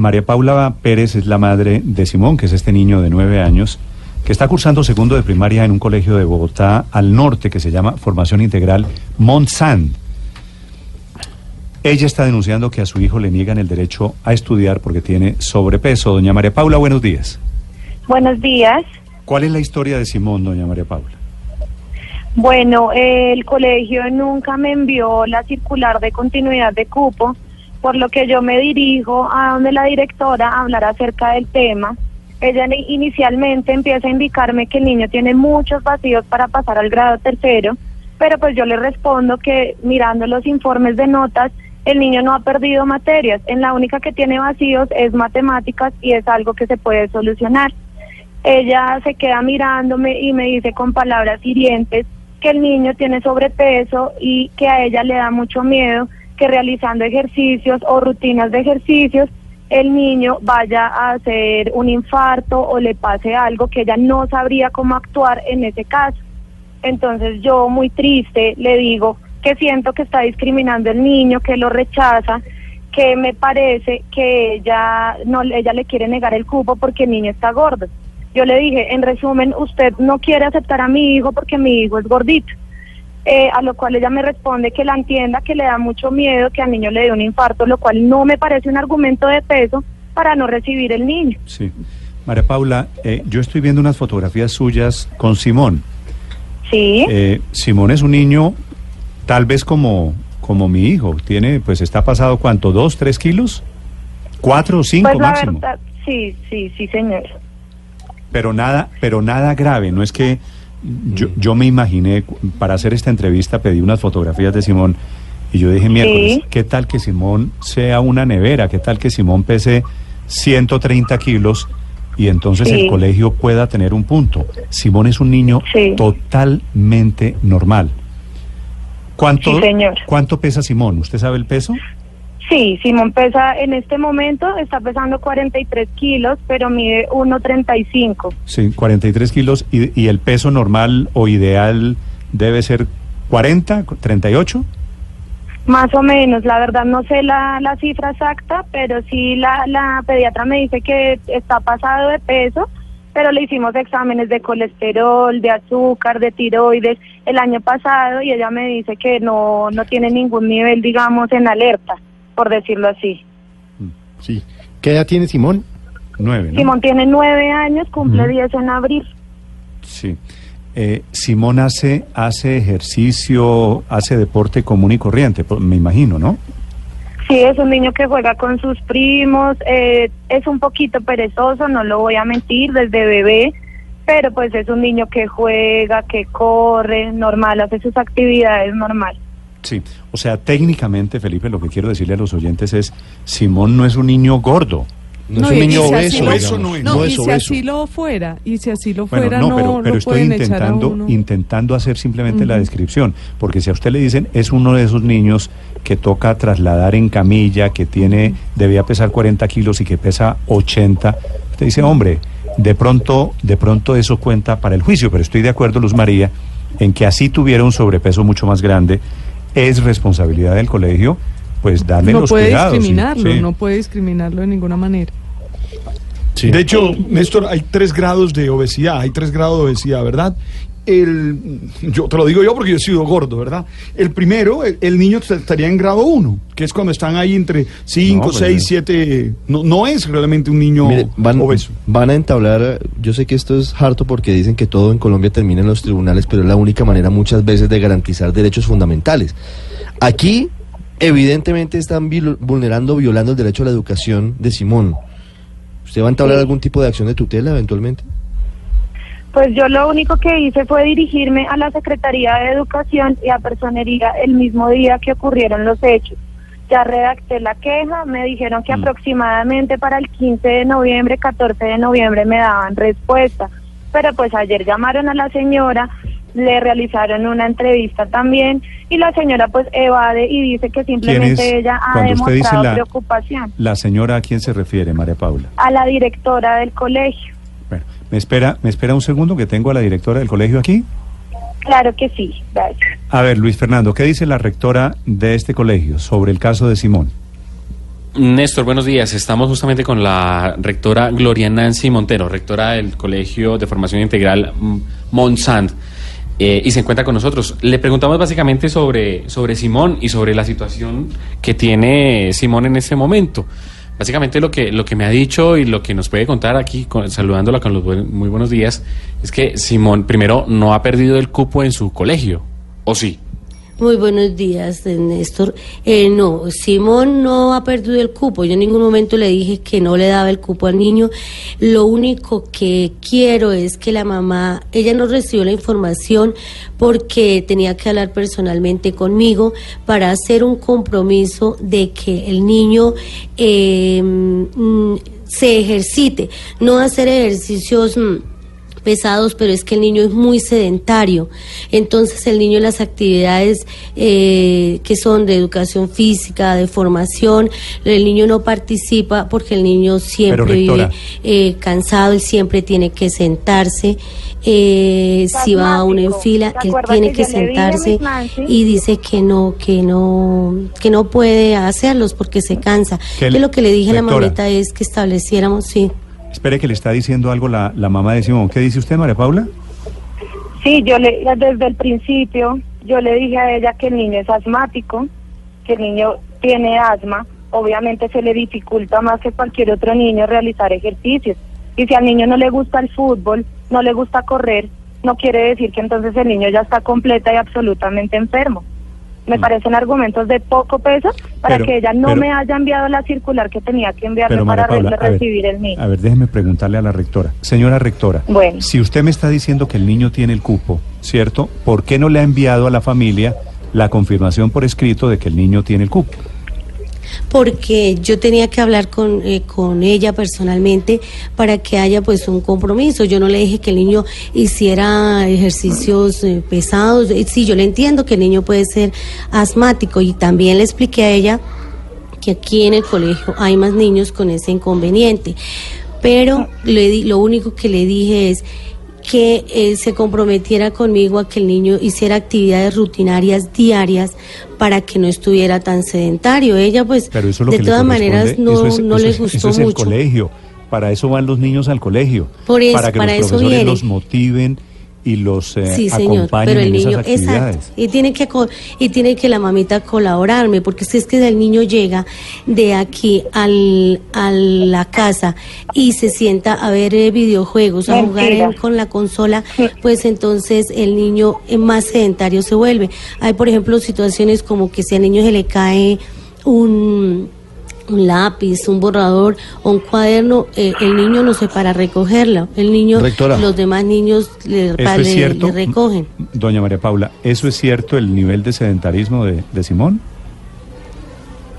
María Paula Pérez es la madre de Simón, que es este niño de nueve años, que está cursando segundo de primaria en un colegio de Bogotá al norte que se llama Formación Integral Montsant. Ella está denunciando que a su hijo le niegan el derecho a estudiar porque tiene sobrepeso. Doña María Paula, buenos días. Buenos días. ¿Cuál es la historia de Simón, doña María Paula? Bueno, el colegio nunca me envió la circular de continuidad de cupo, por lo que yo me dirijo a donde la directora a hablar acerca del tema. Ella inicialmente empieza a indicarme que el niño tiene muchos vacíos para pasar al grado tercero, pero pues yo le respondo que mirando los informes de notas, el niño no ha perdido materias, en la única que tiene vacíos es matemáticas y es algo que se puede solucionar. Ella se queda mirándome y me dice con palabras hirientes que el niño tiene sobrepeso y que a ella le da mucho miedo que realizando ejercicios o rutinas de ejercicios el niño vaya a hacer un infarto o le pase algo que ella no sabría cómo actuar en ese caso. Entonces yo muy triste le digo, que siento que está discriminando al niño, que lo rechaza, que me parece que ella no ella le quiere negar el cupo porque el niño está gordo. Yo le dije, en resumen, usted no quiere aceptar a mi hijo porque mi hijo es gordito. Eh, a lo cual ella me responde que la entienda, que le da mucho miedo que al niño le dé un infarto, lo cual no me parece un argumento de peso para no recibir el niño. Sí. María Paula, eh, yo estoy viendo unas fotografías suyas con Simón. Sí. Eh, Simón es un niño tal vez como, como mi hijo. Tiene, pues está pasado cuánto, dos, tres kilos, cuatro o cinco pues la máximo. verdad, sí, sí, sí, señor. Pero nada, pero nada grave. No es que yo, yo me imaginé para hacer esta entrevista pedí unas fotografías de Simón y yo dije miércoles, Sí. ¿qué tal que Simón sea una nevera? ¿Qué tal que Simón pese 130 kilos? Y entonces Sí. el colegio pueda tener un punto. Simón es un niño Sí. totalmente normal. ¿Cuánto, señor. ¿Cuánto pesa Simón? ¿Usted sabe el peso? Sí, Simón pesa en este momento, está pesando 43 kilos, pero mide 1,35. Sí, 43 kilos. ¿Y, y el peso normal o ideal debe ser 40, 38? Más o menos, la verdad no sé la, la cifra exacta, pero sí la, la pediatra me dice que está pasado de peso, pero le hicimos exámenes de colesterol, de azúcar, de tiroides el año pasado y ella me dice que no, no tiene ningún nivel, digamos, en alerta, por decirlo así. Sí. ¿Qué edad tiene Simón? 9, ¿no? Simón tiene nueve años, cumple. 10 en abril. Sí. Eh, Simón hace, hace ejercicio, hace deporte común y corriente, me imagino, ¿no? Sí, es un niño que juega con sus primos, eh, es un poquito perezoso, no lo voy a mentir, desde bebé, pero pues es un niño que juega, que corre, normal, hace sus actividades normal. Sí. O sea, técnicamente, Felipe, lo que quiero decirle a los oyentes es, Simón no es un niño gordo. No, es y- un y niño si obeso. lo- no es. No, No y es si obeso. así lo fuera, y si así lo Bueno, fuera, no, no, pero, pero lo estoy pueden echar a intentando, uno. intentando hacer simplemente la descripción, porque si a usted le dicen es uno de esos niños que toca trasladar en camilla, que tiene, debía pesar 40 kilos y que pesa 80, usted dice, hombre, de pronto, de pronto eso cuenta para el juicio, pero estoy de acuerdo, Luz María, en que así tuviera un sobrepeso mucho más grande, es responsabilidad del colegio, pues darle no los puede cuidados. discriminarlo, sí. no puede discriminarlo de ninguna manera. Sí. De hecho, Néstor, hay tres grados de obesidad, hay tres grados de obesidad, ¿verdad? El, yo te lo digo yo porque yo he sido gordo, ¿verdad? El primero, el, el niño estaría en grado 1, que es cuando están ahí entre 5, No, pues, 6, eh. 7. No, no es realmente un niño Mire, van, obeso. van a entablar, yo sé que esto es harto porque dicen que todo en Colombia termina en los tribunales, pero es la única manera muchas veces de garantizar derechos fundamentales. Aquí, evidentemente, están vulnerando, violando el derecho a la educación de Simón. ¿Usted va a entablar algún tipo de acción de tutela eventualmente? Pues yo lo único que hice fue dirigirme a la Secretaría de Educación y a Personería el mismo día que ocurrieron los hechos. Ya redacté la queja, me dijeron que Mm. aproximadamente para el 15 de noviembre, 14 de noviembre me daban respuesta. Pero pues ayer llamaron a la señora, le realizaron una entrevista también y la señora pues evade y dice que simplemente ella ha Cuando usted dice demostrado la- preocupación La señora, ¿a quién se refiere, María Paula? a la directora del colegio. Me espera, me espera un segundo que tengo a la directora del colegio aquí. Claro que sí, gracias. A ver, Luis Fernando, ¿qué dice la rectora de este colegio sobre el caso de Simón? Néstor, buenos días. Estamos justamente con la rectora Gloria Nancy Montero, rectora del Colegio de Formación Integral mm, Monsant, eh, y se encuentra con nosotros. Le preguntamos básicamente sobre, sobre Simón y sobre la situación que tiene Simón en este momento. Básicamente lo que, lo que me ha dicho y lo que nos puede contar aquí, con- saludándola con los muy buenos días, es que Simón, primero, no ha perdido el cupo en su colegio, ¿o sí? Muy buenos días, Néstor. Eh, no, Simón no ha perdido el cupo. Yo en ningún momento le dije que no le daba el cupo al niño. Lo único que quiero es que la mamá, ella no recibió la información porque tenía que hablar personalmente conmigo para hacer un compromiso de que el niño eh, mm, se ejercite, no hacer ejercicios... mm, pesados, pero es que el niño es muy sedentario. Entonces el niño las actividades eh, que son de educación física, de formación, el niño no participa porque el niño siempre Pero, vive eh, cansado, él siempre tiene que sentarse. Eh, si va a una en fila, ¿Se él tiene que sentarse y dice que no, que no, que no puede hacerlos porque se cansa. Que lo que le dije a la mamita es que estableciéramos, sí. Espere que le está diciendo algo la, la mamá de Simón. ¿Qué dice usted, María Paula? Sí, yo le, desde el principio, yo le dije a ella que el niño es asmático, que el niño tiene asma, obviamente se le dificulta más que cualquier otro niño realizar ejercicios. Y si al niño no le gusta el fútbol, no le gusta correr, no quiere decir que entonces el niño ya está completa y absolutamente enfermo. Me parecen argumentos de poco peso para Mm. Pero- que ella no pero- me haya enviado la circular que tenía que enviarme Pero para Paula, ver, recibir el niño. a ver, déjeme preguntarle a la rectora. Señora rectora, Bueno. si usted me está diciendo que el niño tiene el cupo, ¿cierto? ¿Por qué no le ha enviado a la familia la confirmación por escrito de que el niño tiene el cupo? Porque yo tenía que hablar con, eh, con ella personalmente para que haya pues un compromiso. Yo no le dije que el niño hiciera ejercicios eh, pesados. Sí, yo le entiendo que el niño puede ser asmático y también le expliqué a ella que aquí en el colegio hay más niños con ese inconveniente. Pero le lo único que le dije es que eh, se comprometiera conmigo a que el niño hiciera actividades rutinarias diarias para que no estuviera tan sedentario. Ella pues Pero eso es lo de que todas maneras no, es- no le gustó Eso es el mucho. colegio. Para eso van los niños al colegio. Por eso, para que para los eso profesores los motiven y los eh, Sí, señor, acompañen pero el en niño, esas actividades. exacto, y tiene que co- y tiene que la mamita colaborarme, porque si es que el niño llega de aquí al, a la casa y se sienta a ver eh, videojuegos, a jugar en- con la consola, pues entonces el niño eh, más sedentario se vuelve. Hay, por ejemplo, situaciones como que si al niño se le cae un un lápiz, un borrador o un cuaderno, eh, el niño no se para a recogerlo. El niño, Rectora. los demás niños le, ¿Eso pa- es le- cierto? le recogen. Doña María Paula, ¿eso es cierto el nivel de sedentarismo de, de Simón?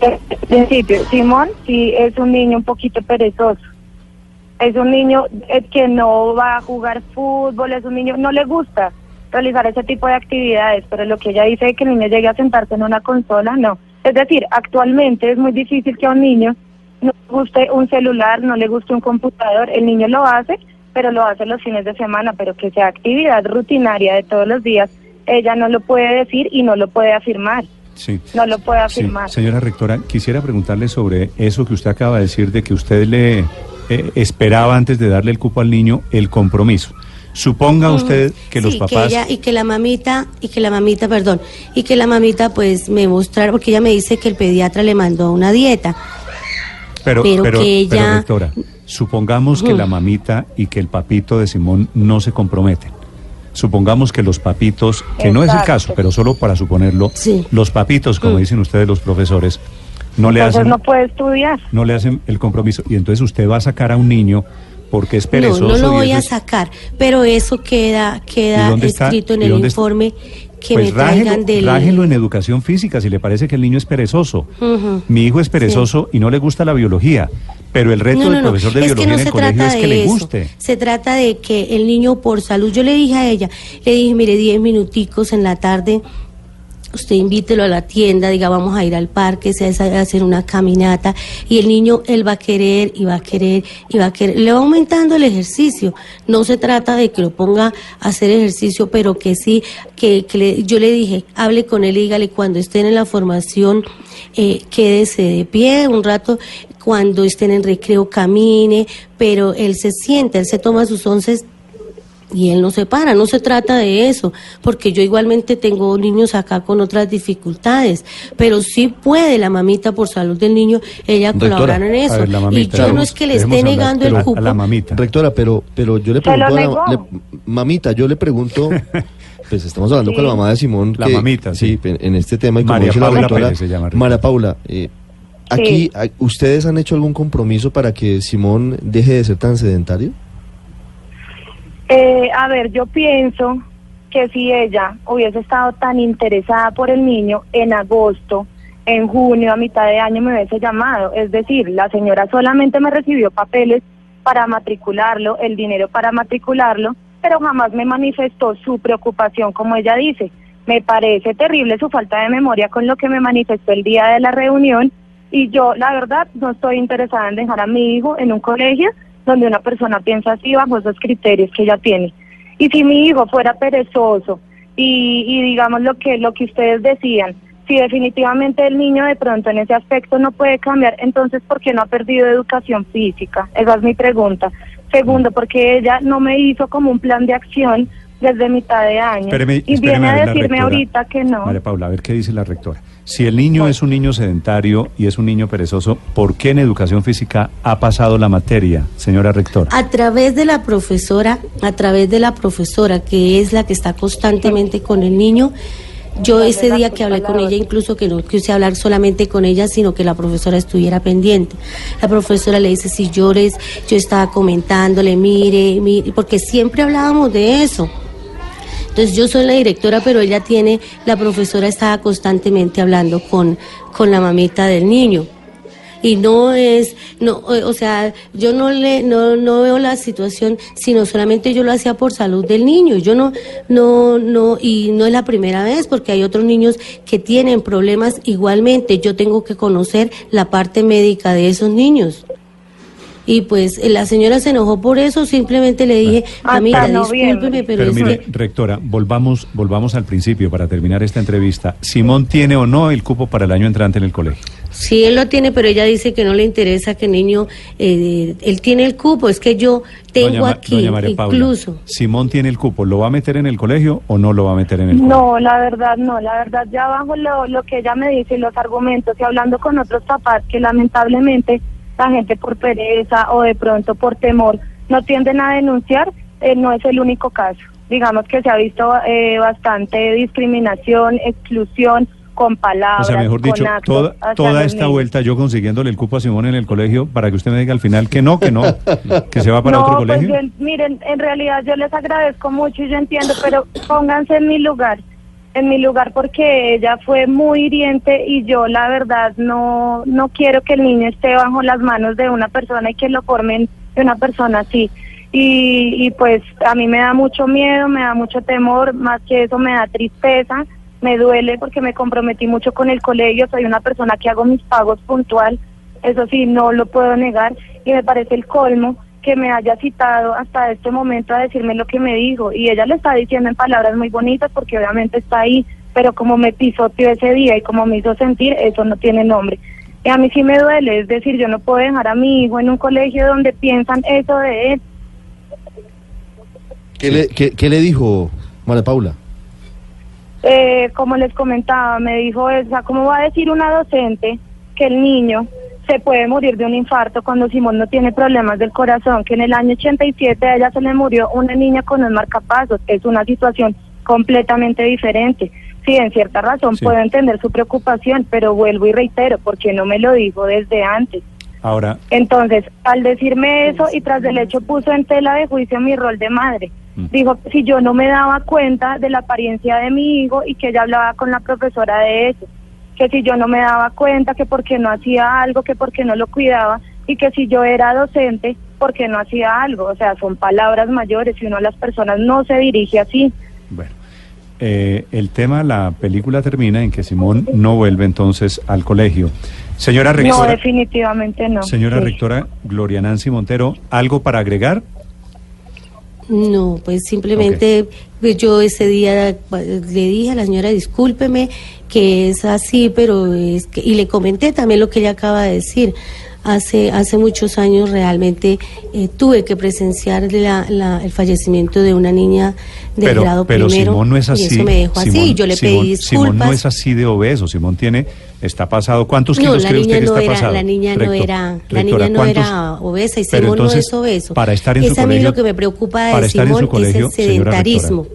En principio, Simón sí es un niño un poquito perezoso. Es un niño eh, que no va a jugar fútbol, es un niño, no le gusta realizar ese tipo de actividades, pero lo que ella dice de que el niño llegue a sentarse en una consola, no. Es decir, actualmente es muy difícil que a un niño no le guste un celular, no le guste un computador, el niño lo hace, pero lo hace los fines de semana, pero que sea actividad rutinaria de todos los días, ella no lo puede decir y no lo puede afirmar, Sí. no lo puede Sí, afirmar. señora rectora, quisiera preguntarle sobre eso que usted acaba de decir de que usted le eh, esperaba antes de darle el cupo al niño el compromiso. Suponga usted que los Sí, papás... ella- y que la mamita, y que la mamita, perdón, y que la mamita pues me mostrara, porque ella me dice que el pediatra le mandó una dieta. Pero, pero pero, que ella- pero, rectora, supongamos que la mamita y que el papito de Simón no se comprometen. Supongamos que los papitos, que no es el caso, pero solo para suponerlo, Sí. los papitos, como Mm. dicen ustedes los profesores, no le hacen no puede estudiar. no le hacen el compromiso y entonces usted va a sacar a un niño porque es perezoso. no, no lo voy a es- sacar, pero eso queda, ¿Y queda está? escrito en ¿Y el está? informe que pues me traigan rájelo, del... rájelo en educación física si le parece que el niño es perezoso. Mi hijo es perezoso y no le gusta la biología, pero el reto No, del no. profesor de es que biología no en el se colegio es que de le eso. guste. Se trata de que el niño por salud, yo le dije a ella, le dije, mire, 10 minuticos en la tarde usted invítelo a la tienda, diga vamos a ir al parque, se va a hacer una caminata y el niño él va a querer y va a querer y va a querer, le va aumentando el ejercicio. No se trata de que lo ponga a hacer ejercicio, pero que sí, que, que le- yo le dije, hable con él dígale cuando estén en la formación, eh, quédese de pie un rato, cuando estén en recreo camine, pero él se siente, él se toma sus once y él no se para, no se trata de eso, porque yo igualmente tengo niños acá con otras dificultades, pero sí puede la mamita por salud del niño, ella Doctora, colaborar en eso. ver, y mamita, yo no es que le esté hablar, negando el cupo. a la mamita. Rectora, pero, pero yo le pregunto a la, le- mamita, yo le pregunto, pues estamos hablando Sí. con la mamá de Simón, La que- mamita, sí. en, en este tema y como María dice la rectora, Pérez se llama, rectora. María Paula, eh, aquí, ¿ustedes han hecho algún compromiso para que Simón deje de ser tan sedentario? Eh, a ver, yo pienso que si ella hubiese estado tan interesada por el niño en agosto, en junio, a mitad de año me hubiese llamado. Es decir, la señora solamente me recibió papeles para matricularlo, el dinero para matricularlo, pero jamás me manifestó su preocupación, como ella dice. Me parece terrible su falta de memoria con lo que me manifestó el día de la reunión y yo, la verdad, no estoy interesada en dejar a mi hijo en un colegio donde una persona piensa así bajo esos criterios que ella tiene. Y si mi hijo fuera perezoso y, y digamos lo que, lo que ustedes decían, si definitivamente el niño de pronto en ese aspecto no puede cambiar, entonces ¿por qué no ha perdido educación física? Esa es mi pregunta. Segundo, porque ella no me hizo como un plan de acción desde mitad de año. Espéreme, y espéreme viene a decirme rectora. ahorita que no. María Paula, a ver qué dice la rectora. Si el niño es un niño sedentario y es un niño perezoso, ¿por qué en educación física ha pasado la materia, señora rectora? A través de la profesora, a través de la profesora que es la que está constantemente con el niño, yo ese día que hablé con ella, incluso que no quise hablar solamente con ella, sino que la profesora estuviera pendiente. La profesora le dice, si llores, yo estaba comentándole, mire, mire, porque siempre hablábamos de eso. Entonces yo soy la directora, pero ella tiene, la profesora estaba constantemente hablando con, con la mamita del niño. Y no es, no, o o sea, yo no le, no, no veo la situación, sino solamente yo lo hacía por salud del niño. Yo no, no, no, y no es la primera vez, porque hay otros niños que tienen problemas igualmente. Yo tengo que conocer la parte médica de esos niños. Y pues eh, la señora se enojó por eso, simplemente le dije, mamita, noviembre. discúlpeme, pero, Pero es mire, que rectora, volvamos, volvamos al principio para terminar esta entrevista. ¿Simón tiene o no el cupo para el año entrante en el colegio? Sí, él lo tiene, pero ella dice que no le interesa que el niño, eh, él tiene el cupo, es que yo tengo Doña aquí, doña María Paula, incluso. ¿Simón tiene el cupo? ¿Lo va a meter en el colegio o no lo va a meter en el colegio? No, la verdad no, la verdad ya bajo lo, lo que ella me dice y los argumentos y hablando con otros papás que lamentablemente la gente por pereza o de pronto por temor no tienden a denunciar, eh, no es el único caso. Digamos que se ha visto eh, bastante discriminación, exclusión con O palabras, sea, mejor con dicho, actos toda, toda esta vuelta yo consiguiéndole el cupo a Simón en el colegio para que usted me diga al final que no, que no, que se va para no, otro pues colegio. yo- miren, en realidad yo les agradezco mucho y yo entiendo, pero pónganse en mi lugar, en mi lugar porque ella fue muy hiriente y yo la verdad no no quiero que el niño esté bajo las manos de una persona y que lo formen de una persona así. Y, y pues a mí me da mucho miedo, me da mucho temor, más que eso me da tristeza, me duele porque me comprometí mucho con el colegio, soy una persona que hago mis pagos puntual, eso sí, no lo puedo negar y me parece el colmo que me haya citado hasta este momento a decirme lo que me dijo y ella lo está diciendo en palabras muy bonitas porque obviamente está ahí, pero como me pisoteó ese día y como me hizo sentir, eso no tiene nombre. Y a mí sí me duele, es decir, yo no puedo dejar a mi hijo en un colegio donde piensan eso de él. ¿Qué, le, qué, qué le dijo María Paula? Eh, como les comentaba, me dijo esa, ¿cómo va a decir una docente que el niño se puede morir de un infarto cuando Simón no tiene problemas del corazón? Que en el año 87 a ella se le murió una niña con un marcapasos. Es una situación completamente diferente. Sí, en cierta razón Sí. puedo entender su preocupación, pero vuelvo y reitero, porque no me lo dijo desde antes. Ahora, Entonces, al decirme eso y tras del hecho puso en tela de juicio mi rol de madre. Mm. Dijo, si yo no me daba cuenta de la apariencia de mi hijo y que ella hablaba con la profesora de eso, que si yo no me daba cuenta, que porque no hacía algo, que porque no lo cuidaba y que si yo era docente, porque no hacía algo. O sea, son palabras mayores y uno a las personas no se dirige así. bueno. eh, el tema, la película termina en que Simón no vuelve entonces al colegio. Señora No, rectora, definitivamente no. señora Sí. rectora Gloria Nancy Montero, ¿algo para agregar? No, pues simplemente yo ese día le dije a la señora, discúlpeme, que es así, pero es que, y le comenté también lo que ella acaba de decir. Hace, hace muchos años realmente eh, tuve que presenciar la- la- el fallecimiento de una niña del pero grado pero primero Simón no es así. y eso me dejó así. Simón- Yo le Simón- pedí Simón disculpas. no es así de obeso. Simón tiene, está pasado. ¿Cuántos No, kilos la cree usted que no está era, pasado? la niña no Rector- era, la niña no era obesa y Simón no entonces, es obeso. Para estar en es su a mí colegio, lo que me preocupa de Simón es el rectora, sedentarismo.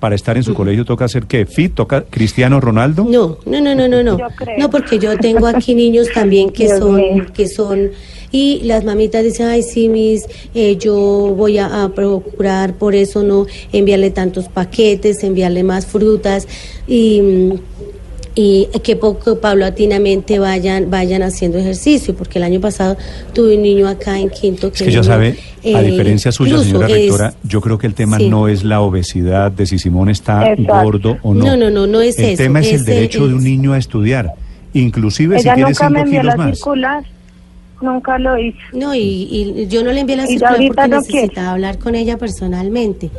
Para estar en su colegio toca hacer qué? Fit, toca Cristiano Ronaldo. No, no, no, no, no, no. No, porque yo tengo aquí niños también que Dios mío. son, que son, y las mamitas dicen, ay, sí, mis, eh, yo voy a, a procurar por eso no enviarle tantos paquetes, enviarle más frutas y mm, y que poco paulatinamente vayan vayan haciendo ejercicio, porque el año pasado tuve un niño acá en quinto que Es que ya sabe, a eh, diferencia suya, señora es- rectora, yo creo que el tema sí. no es la obesidad de si Simón está Exacto. gordo o no. No, no, no, no es el eso, tema es el es el- derecho de un es- niño a estudiar, inclusive si Ella tiene nunca me cinco envió kilos la más. circular, nunca lo hizo. No, y, y yo no le envié la Y circular porque no necesitaba quiere. hablar con ella personalmente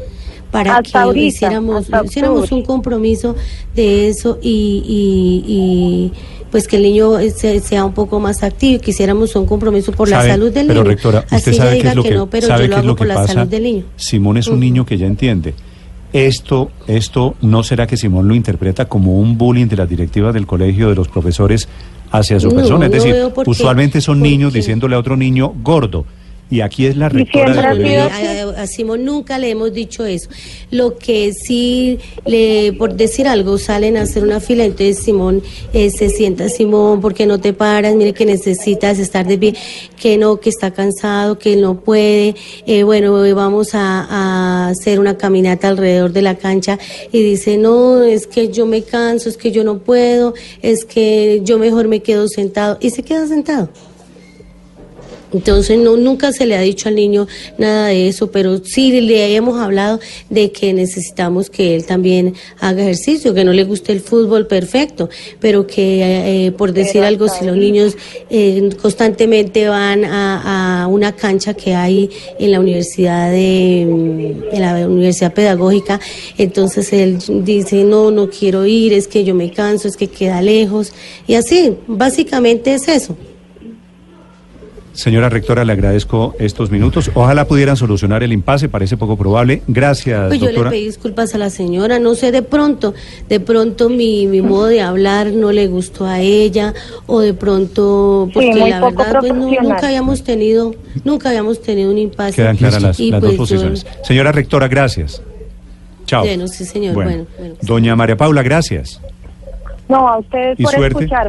para Hasta que ahorita, hiciéramos, hiciéramos un compromiso de eso y, y- y, pues que el niño se- sea un poco más activo y que hiciéramos un compromiso por la salud del pero niño. rectora, Así usted ella sabe qué diga es lo que, no, pero sabe yo qué lo es hago lo que por la pasa. salud del niño. Simón es un niño que ya entiende. Esto, esto no será que Simón lo interpreta como un bullying de las directivas del colegio de los profesores hacia su No, persona. Es no decir, usualmente son niños diciéndole a otro niño gordo. Y aquí es la rectora. A, a- a Simón nunca le hemos dicho eso. Lo que sí, le, por decir algo, salen a hacer una fila, entonces Simón eh, se sienta, Simón, ¿por qué no te paras? Mire que necesitas estar de pie, que no, que está cansado, que no puede. Eh, bueno, eh, vamos a, a hacer una caminata alrededor de la cancha y dice, no, es que yo me canso, es que yo no puedo, es que yo mejor me quedo sentado. Y se queda sentado. Entonces no nunca se le ha dicho al niño nada de eso, pero sí le hemos hablado de que necesitamos que él también haga ejercicio, que no le guste el fútbol, perfecto, pero que eh, por decir algo, si los niños eh, constantemente van a, a una cancha que hay en la universidad de mm, en la universidad pedagógica, entonces él dice no no quiero ir, es que yo me canso, es que queda lejos y así, básicamente es eso. Señora rectora, le agradezco estos minutos. Ojalá pudieran solucionar el impasse, parece poco probable. Gracias, Pues yo le doctora. pedí disculpas a la señora, no sé, de pronto, de pronto mi, mi modo de hablar no le gustó a ella, o de pronto, porque muy la verdad, pues no- nunca habíamos tenido, nunca habíamos tenido un impasse. Quedan claras las, pues dos yo- posiciones. Señora rectora, gracias. Chao. Bueno, sí, señor, bueno, bueno. Doña María Paula, gracias. No, a ustedes ¿Y por suerte? escuchar.